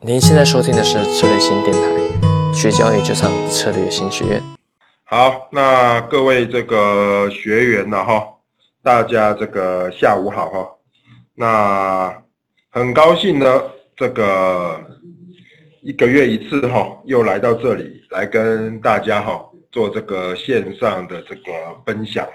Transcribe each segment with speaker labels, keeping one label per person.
Speaker 1: 您现在收听的是策略新电台，学交易就上策略新学院。
Speaker 2: 好，那各位这个学员呢哈，大家这个下午好哈。那很高兴呢，这个一个月一次哈，又来到这里来跟大家哈做这个线上的这个分享哈。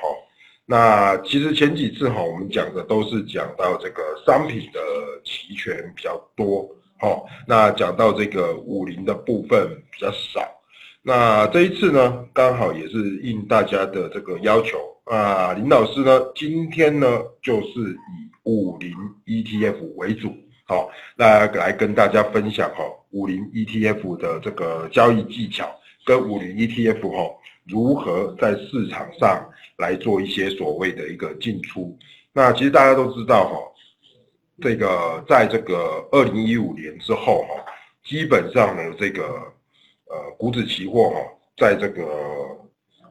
Speaker 2: 那其实前几次哈，我们讲的都是讲到这个商品的期权比较多。哦，那讲到这个五零的部分比较少，那这一次呢，刚好也是应大家的这个要求。啊，林老师呢，今天呢就是以五零 ETF 为主，好，那来跟大家分享哈，五零 ETF 的这个交易技巧，跟五零 ETF 哈如何在市场上来做一些所谓的一个进出，那其实大家都知道哈。这个在这个二零一五年之后哈，基本上呢，这个呃股指期货哈，在这个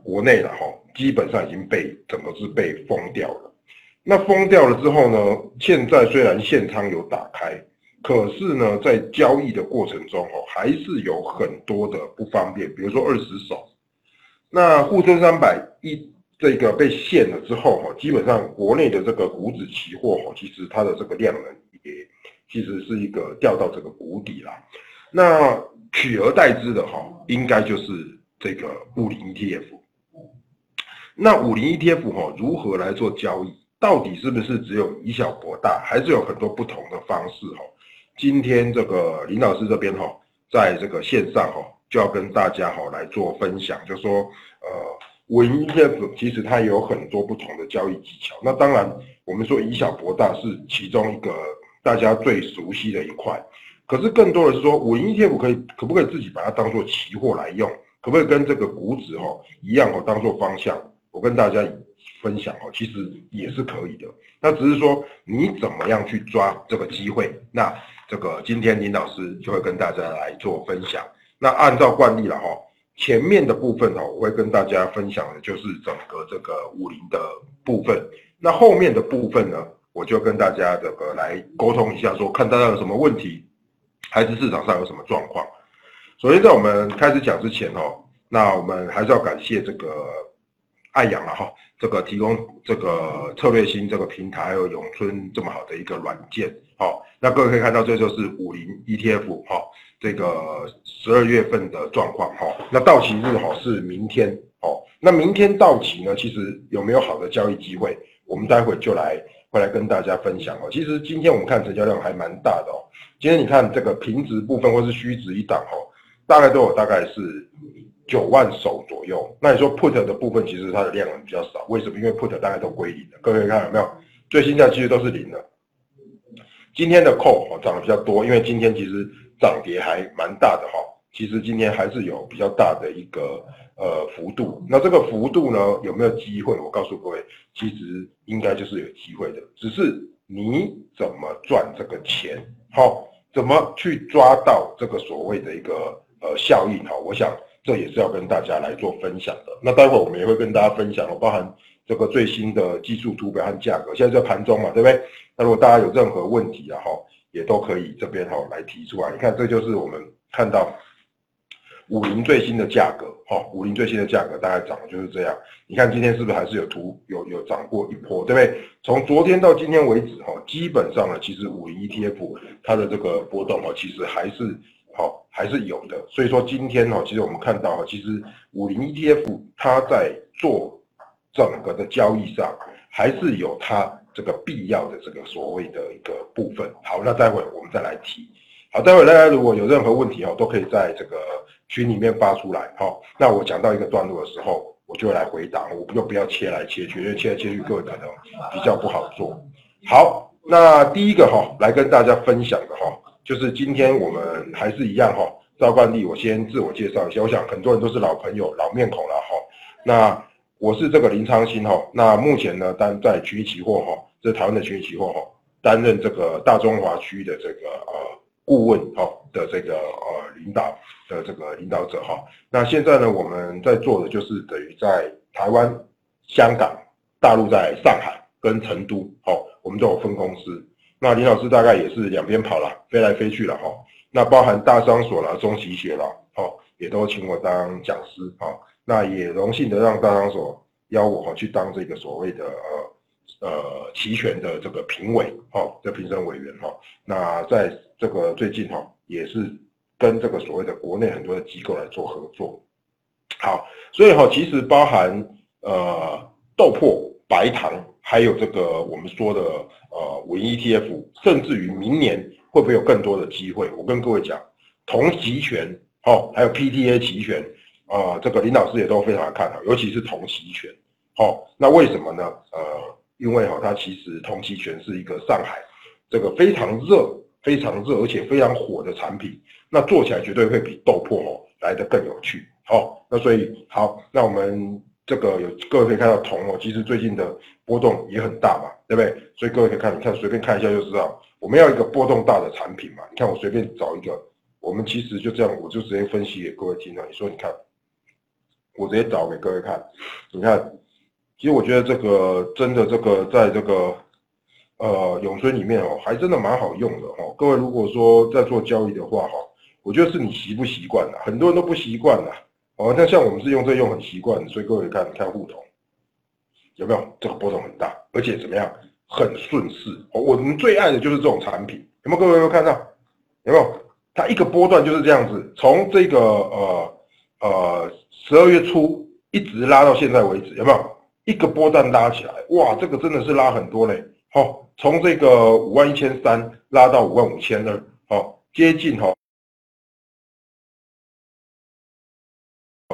Speaker 2: 国内了哈，基本上已经被整个是被封掉了。那封掉了之后呢，现在虽然现仓有打开，可是呢，在交易的过程中哦，还是有很多的不方便，比如说二十手，那沪深三百一。这个被限了之后哈，基本上国内的这个股指期货哈，其实它的这个量能也其实是一个掉到这个谷底了。那取而代之的哈，应该就是这个五零 ETF。那五零 ETF 哈，如何来做交易？到底是不是只有以小博大，还是有很多不同的方式哈？今天这个林老师这边哈，在这个线上哈，就要跟大家哈来做分享，就说呃。五零 ETF 其实它有很多不同的交易技巧。那当然，我们说以小博大是其中一个大家最熟悉的一块。可是更多的是说，五零 ETF 可以可不可以自己把它当做期货来用？可不可以跟这个股指哈一样哦，当做方向？我跟大家分享哦，其实也是可以的。那只是说你怎么样去抓这个机会？那这个今天林老师就会跟大家来做分享。那按照惯例了哈。前面的部分哦，我会跟大家分享的就是整个这个五零的部分。那后面的部分呢，我就跟大家这个来沟通一下，说看大家有什么问题，还是市场上有什么状况。首先，在我们开始讲之前哦，那我们还是要感谢这个爱阳了哈，这个提供这个策略星这个平台，还有永春这么好的一个软件。好，那各位可以看到，这就是五零 ETF 哈。这个十二月份的状况哈，那到期日哈是明天哦。那明天到期呢，其实有没有好的交易机会？我们待会就来会来跟大家分享哦。其实今天我们看成交量还蛮大的哦。今天你看这个平值部分或是虚值一档哦，大概都有大概是九万手左右。那你说 put 的部分其实它的量比较少，为什么？因为 put 大概都归零的。各位看有没有？最新价其实都是零的。今天的 call 哦涨得比较多，因为今天其实。涨跌还蛮大的哈，其实今天还是有比较大的一个呃幅度。那这个幅度呢，有没有机会？我告诉各位，其实应该就是有机会的，只是你怎么赚这个钱，好，怎么去抓到这个所谓的一个呃效应哈？我想这也是要跟大家来做分享的。那待会我们也会跟大家分享，包含这个最新的技术图表和价格，现在在盘中嘛，对不对？那如果大家有任何问题啊，哈。也都可以这边哈来提出来，你看这就是我们看到五零最新的价格哈，五零最新的价格大概涨的就是这样。你看今天是不是还是有图有有涨过一波，对不对？从昨天到今天为止哈，基本上呢，其实五零 ETF 它的这个波动哈，其实还是好还是有的。所以说今天哈，其实我们看到哈，其实五零 ETF 它在做整个的交易上还是有它。这个必要的这个所谓的一个部分，好，那待会我们再来提。好，待会大家如果有任何问题哦，都可以在这个群里面发出来。好，那我讲到一个段落的时候，我就来回答，我不就不要切来切去，因为切来切去各位可能比较不好做。好，那第一个哈，来跟大家分享的哈，就是今天我们还是一样哈，照惯例我先自我介绍一下，我想很多人都是老朋友、老面孔了哈。那我是这个林昌兴哈，那目前呢担在群益期货哈，这是台湾的群益期货哈，担任这个大中华区的这个呃顾问哈的这个呃领导的这个领导者哈。那现在呢，我们在做的就是等于在台湾、香港、大陆在上海跟成都哈，我们都有分公司。那林老师大概也是两边跑了，飞来飞去了哈。那包含大商所啦、中期学啦，哦，也都请我当讲师，啊，那也荣幸的让大商所邀我去当这个所谓的呃呃期权的这个评委，哦，这评审委员，哈，那在这个最近哈，也是跟这个所谓的国内很多的机构来做合作，好，所以哈，其实包含呃豆粕、白糖，还有这个我们说的呃稳 ETF，甚至于明年会不会有更多的机会？我跟各位讲，同期权，哦，还有 PTA 期权。啊，这个林老师也都非常的看好，尤其是同期权。好，那为什么呢？呃，因为哈，它其实同期权是一个上海这个非常热、非常热而且非常火的产品，那做起来绝对会比豆粕哦来的更有趣。好，那所以好，那我们这个有各位可以看到铜哦，其实最近的波动也很大嘛，对不对？所以各位可以看，你看随便看一下就知道，我们要一个波动大的产品嘛。你看我随便找一个，我们其实就这样，我就直接分析给各位听了。你说你看。我直接找给各位看，你看，其实我觉得这个真的这个在这个呃永春里面哦，还真的蛮好用的哦。各位如果说在做交易的话哈，我觉得是你习不习惯的，很多人都不习惯的哦。那像我们是用这用很习惯，所以各位看，看互动有没有这个波动很大，而且怎么样很顺势。我们最爱的就是这种产品，有没有各位有没有看到？有没有？它一个波段就是这样子，从这个呃。呃，十二月初一直拉到现在为止，有没有一个波段拉起来？哇，这个真的是拉很多嘞！好，从这个五万一千三拉到五万五千二，好，接近哈，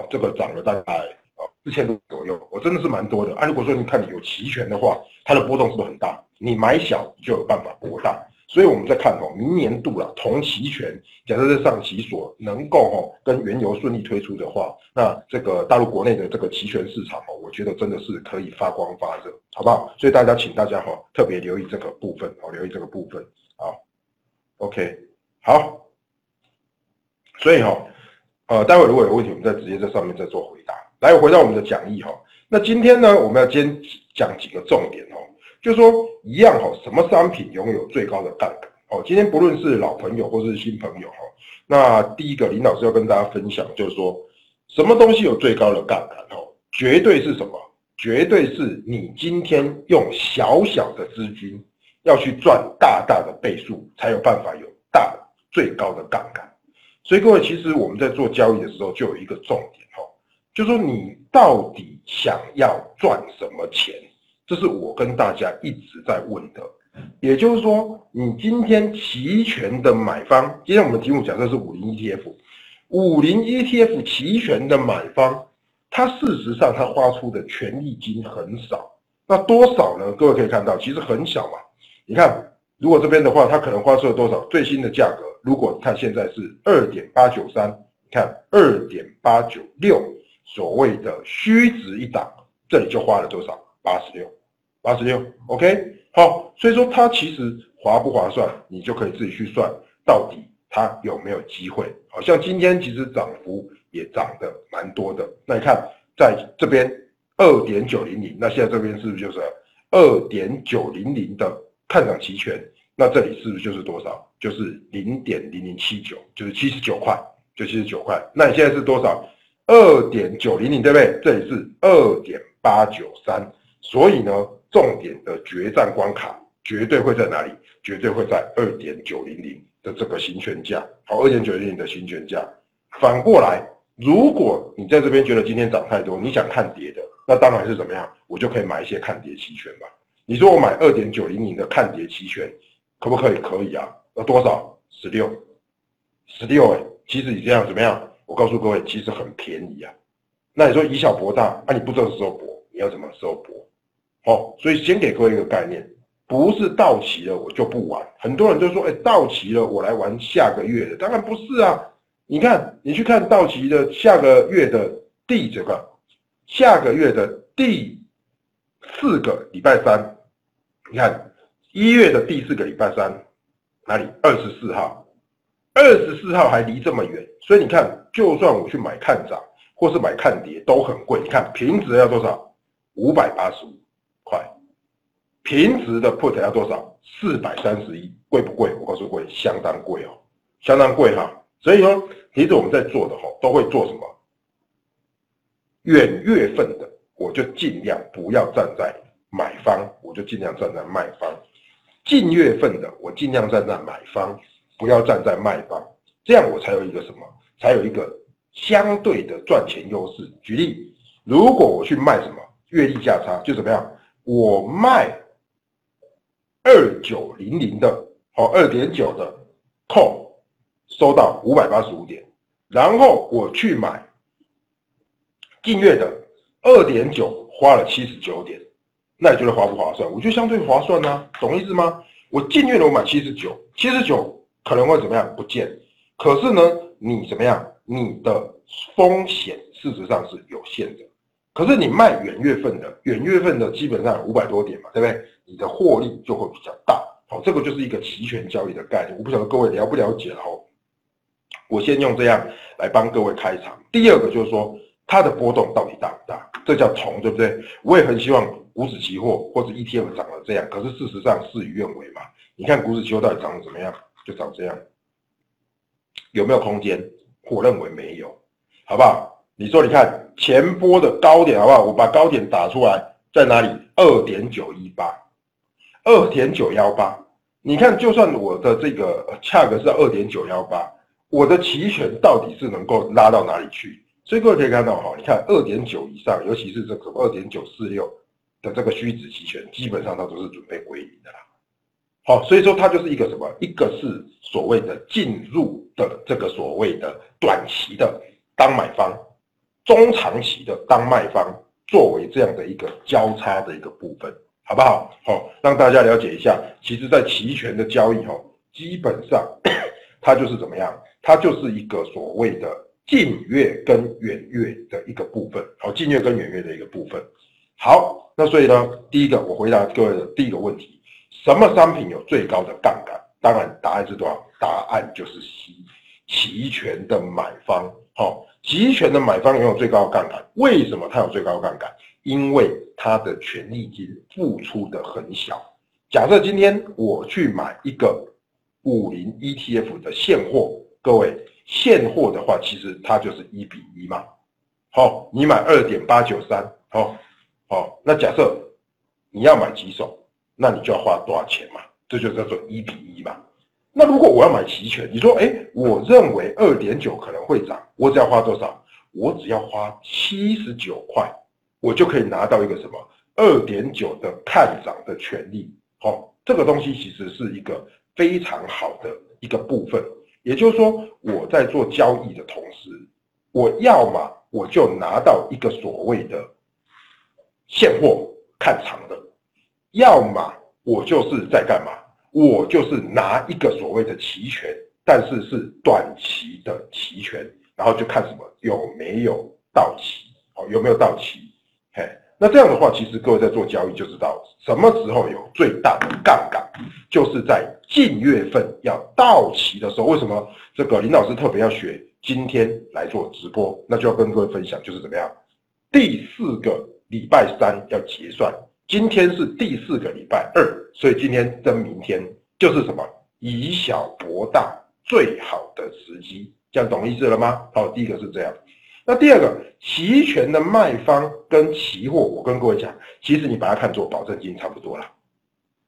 Speaker 2: 这个涨了大概啊四千多左右，我真的是蛮多的。啊，如果说你看你有期权的话，它的波动是不是很大？你买小就有办法博大。所以我们在看哦，明年度了同期权，假设在上期所能够哦跟原油顺利推出的话，那这个大陆国内的这个期权市场哦，我觉得真的是可以发光发热，好不好？所以大家请大家哈特别留意这个部分哦，留意这个部分好 OK，好。所以哈，呃，待会如果有问题，我们再直接在上面再做回答。来，回到我们的讲义哈，那今天呢，我们要先讲几个重点哦。就说一样哈，什么商品拥有最高的杠杆？哦，今天不论是老朋友或是新朋友哈，那第一个林老师要跟大家分享，就是说什么东西有最高的杠杆？哦，绝对是什么？绝对是你今天用小小的资金要去赚大大的倍数，才有办法有大最高的杠杆。所以各位，其实我们在做交易的时候，就有一个重点哈，就说你到底想要赚什么钱？这是我跟大家一直在问的，也就是说，你今天期权的买方，今天我们题目假设是五零 ETF，五零 ETF 期权的买方，它事实上它花出的权利金很少，那多少呢？各位可以看到，其实很小嘛。你看，如果这边的话，它可能花出了多少？最新的价格，如果看现在是二点八九三，看二点八九六，所谓的虚值一档，这里就花了多少？八十六。八十六，OK，好，所以说它其实划不划算，你就可以自己去算，到底它有没有机会。好像今天其实涨幅也涨得蛮多的。那你看在这边二点九零零，那现在这边是不是就是二点九零零的看涨期权？那这里是不是就是多少？就是零点零零七九，就是七十九块，就七十九块。那你现在是多少？二点九零零，对不对？这里是二点八九三，所以呢？重点的决战关卡绝对会在哪里？绝对会在二点九零零的这个行权价。好，二点九零零的行权价。反过来，如果你在这边觉得今天涨太多，你想看跌的，那当然是怎么样？我就可以买一些看跌期权吧。你说我买二点九零零的看跌期权，可不可以？可以啊。那多少？十六，十六哎。其实你这样怎么样？我告诉各位，其实很便宜啊。那你说以小博大，那你不知道时候博，你要什么时候博？哦，所以先给各位一个概念，不是到期了我就不玩。很多人就说，哎，到期了我来玩下个月的，当然不是啊。你看，你去看到期的下个月的第几个？下个月的第四个礼拜三，你看一月的第四个礼拜三，哪里？二十四号，二十四号还离这么远，所以你看，就算我去买看涨或是买看跌都很贵。你看平值要多少？五百八十五。块，平值的 put 要多少？四百三十一，贵不贵？我告诉各位，相当贵哦。相当贵哈。所以说，其实我们在做的哈，都会做什么？远月份的，我就尽量不要站在买方，我就尽量站在卖方；近月份的，我尽量站在买方，不要站在卖方。这样我才有一个什么？才有一个相对的赚钱优势。举例，如果我去卖什么月利价差，就怎么样？我卖二九零零的，哦，二点九的扣收到五百八十五点，然后我去买。近月的二点九花了七十九点，那你觉得划不划算？我觉得相对划算呢，懂意思吗？我近月的我买七十九，七十九可能会怎么样？不见。可是呢，你怎么样？你的风险事实上是有限的。可是你卖远月份的，远月份的基本上五百多点嘛，对不对？你的获利就会比较大。好，这个就是一个期权交易的概念。我不晓得各位了不了解哦。我先用这样来帮各位开场。第二个就是说。它的波动到底大不大？这叫同，对不对？我也很希望股指期货或者 ETF 涨了这样，可是事实上事与愿违嘛。你看股指期货到底涨得怎么样？就涨这样，有没有空间？我认为没有，好不好？你说，你看前波的高点好不好？我把高点打出来，在哪里？二点九一八，二点九幺八。你看，就算我的这个价格是二点九幺八，我的期权到底是能够拉到哪里去？所以各位可以看到哈，你看二点九以上，尤其是这个二点九四六的这个虚值期权，基本上它都是准备归零的啦。好，所以说它就是一个什么？一个是所谓的进入的这个所谓的短期的当买方，中长期的当卖方，作为这样的一个交叉的一个部分，好不好？好，让大家了解一下，其实在期权的交易哦，基本上 它就是怎么样？它就是一个所谓的。近月跟远月的一个部分，好，近月跟远月的一个部分，好，那所以呢，第一个我回答各位的第一个问题，什么商品有最高的杠杆？当然答案是多少？答案就是期期权的买方，好，期权的买方拥有最高的杠杆，为什么它有最高杠杆？因为它的权利金付出的很小。假设今天我去买一个五零 ETF 的现货，各位。现货的话，其实它就是一比一嘛。好，你买二点八九三，好，好，那假设你要买几手，那你就要花多少钱嘛？这就叫做一比一嘛。那如果我要买期权，你说，哎，我认为二点九可能会涨，我只要花多少？我只要花七十九块，我就可以拿到一个什么二点九的看涨的权利。好，这个东西其实是一个非常好的一个部分。也就是说，我在做交易的同时，我要么我就拿到一个所谓的现货看长的，要么我就是在干嘛？我就是拿一个所谓的期权，但是是短期的期权，然后就看什么有没有到期，哦，有没有到期？嘿。那这样的话，其实各位在做交易就知道什么时候有最大的杠杆，就是在近月份要到期的时候。为什么这个林老师特别要学今天来做直播？那就要跟各位分享，就是怎么样？第四个礼拜三要结算，今天是第四个礼拜二，所以今天跟明天就是什么以小博大最好的时机，这样懂意思了吗？好，第一个是这样。那第二个期权的卖方跟期货，我跟各位讲，其实你把它看作保证金差不多了。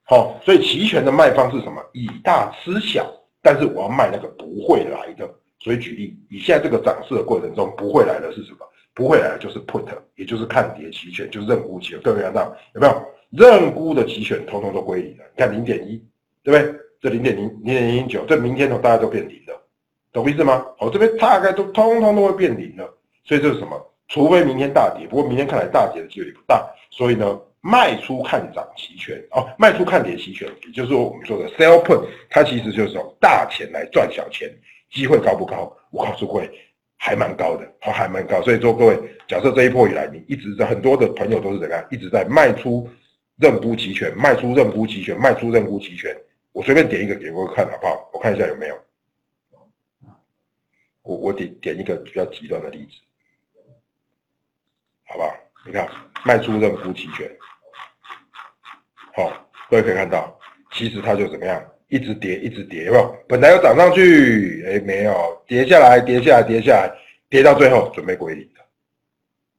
Speaker 2: 好，所以期权的卖方是什么？以大吃小，但是我要卖那个不会来的。所以举例，以现在这个涨势的过程中，不会来的是什么？不会来就是 put，也就是看跌期权，就是认沽期权。各位看到有没有？认沽的期权通通都归零了。你看零点一，对不对？这零点零零点零九，这明天哦大家都变零了，懂意思吗？好，这边大概都通通都会变零了。所以这是什么？除非明天大跌，不过明天看来大跌的几率不大。所以呢，卖出看涨期权哦，卖出看跌期权，也就是说我们说的 sell put，它其实就是用大钱来赚小钱，机会高不高？我告诉各位，还蛮高的，哦，还蛮高。所以说各位，假设这一波以来，你一直在很多的朋友都是怎样，一直在卖出认沽期权，卖出认沽期权，卖出认沽期权。我随便点一个给各位看好不好？我看一下有没有。我我点点一个比较极端的例子。好不好？你看，卖出认沽期权，好，各位可以看到，其实它就怎么样，一直跌，一直跌，有没有？本来要涨上去，哎，没有，跌下来，跌下来，跌下来，跌到最后准备归零的。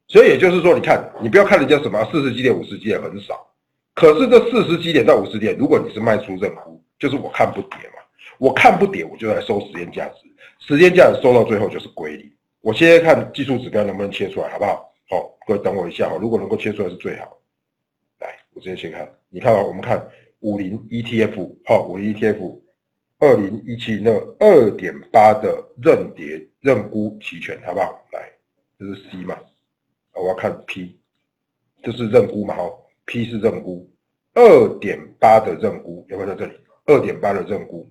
Speaker 2: 所以也就是说，你看，你不要看人家什么四十几点、五十几点很少，可是这四十几点到五十点，如果你是卖出认沽，就是我看不跌嘛，我看不跌，我就来收时间价值，时间价值收到最后就是归零。我现在看技术指标能不能切出来，好不好？好，各位等我一下哈，如果能够切出来是最好。来，我直接先看，你看啊，我们看五零 ETF，好，五零 ETF，二零一七那二点八的认跌认沽期权，好不好？来，这是 C 嘛？我要看 P，这是认沽嘛？哈，P 是认沽，二点八的认沽有没有在这里？二点八的认沽，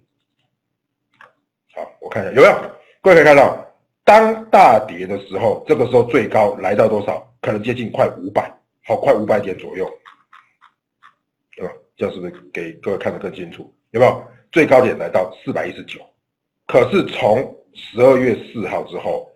Speaker 2: 好，我看一下有没有？各位可以看到，当大跌的时候，这个时候最高来到多少？可能接近快五百，好，快五百点左右，这样是不是给各位看得更清楚？有没有？最高点来到四百一十九，可是从十二月四号之后。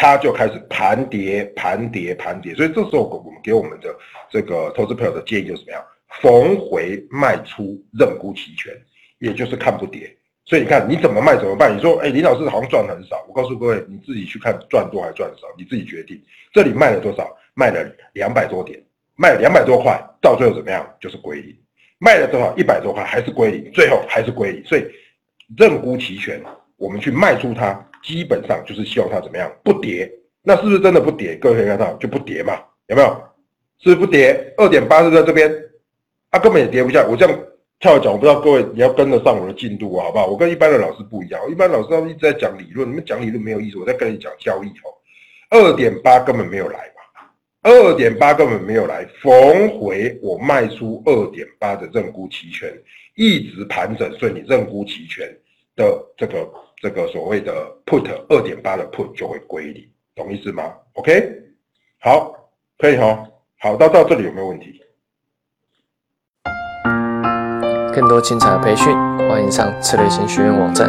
Speaker 2: 它就开始盘跌、盘跌、盘跌，所以这时候我们给我们的这个投资朋友的建议就是怎么样？逢回卖出认沽期权，也就是看不跌。所以你看你怎么卖怎么办？你说，哎，林老师好像赚很少。我告诉各位，你自己去看赚多还赚少，你自己决定。这里卖了多少？卖了两百多点，卖两百多块，到最后怎么样？就是归零。卖了多少？一百多块还是归零，最后还是归零。所以认沽期权，我们去卖出它。基本上就是希望它怎么样不跌，那是不是真的不跌？各位可以看到就不跌嘛，有没有？是不是不跌？二点八是在这边，它根本也跌不下。我这样跳讲，我不知道各位你要跟得上我的进度啊，好不好？我跟一般的老师不一样，一般老师他们一直在讲理论，你们讲理论没有意思，我在跟你讲交易哦。二点八根本没有来，二点八根本没有来，逢回我卖出二点八的认沽期权，一直盘整，所以你认沽期权的这个。这个所谓的 put 二点八的 put 就会归零，懂意思吗？OK，好，可以哈，好，到到这里有没有问题？
Speaker 1: 更多精彩的培训，欢迎上策略型学院网站。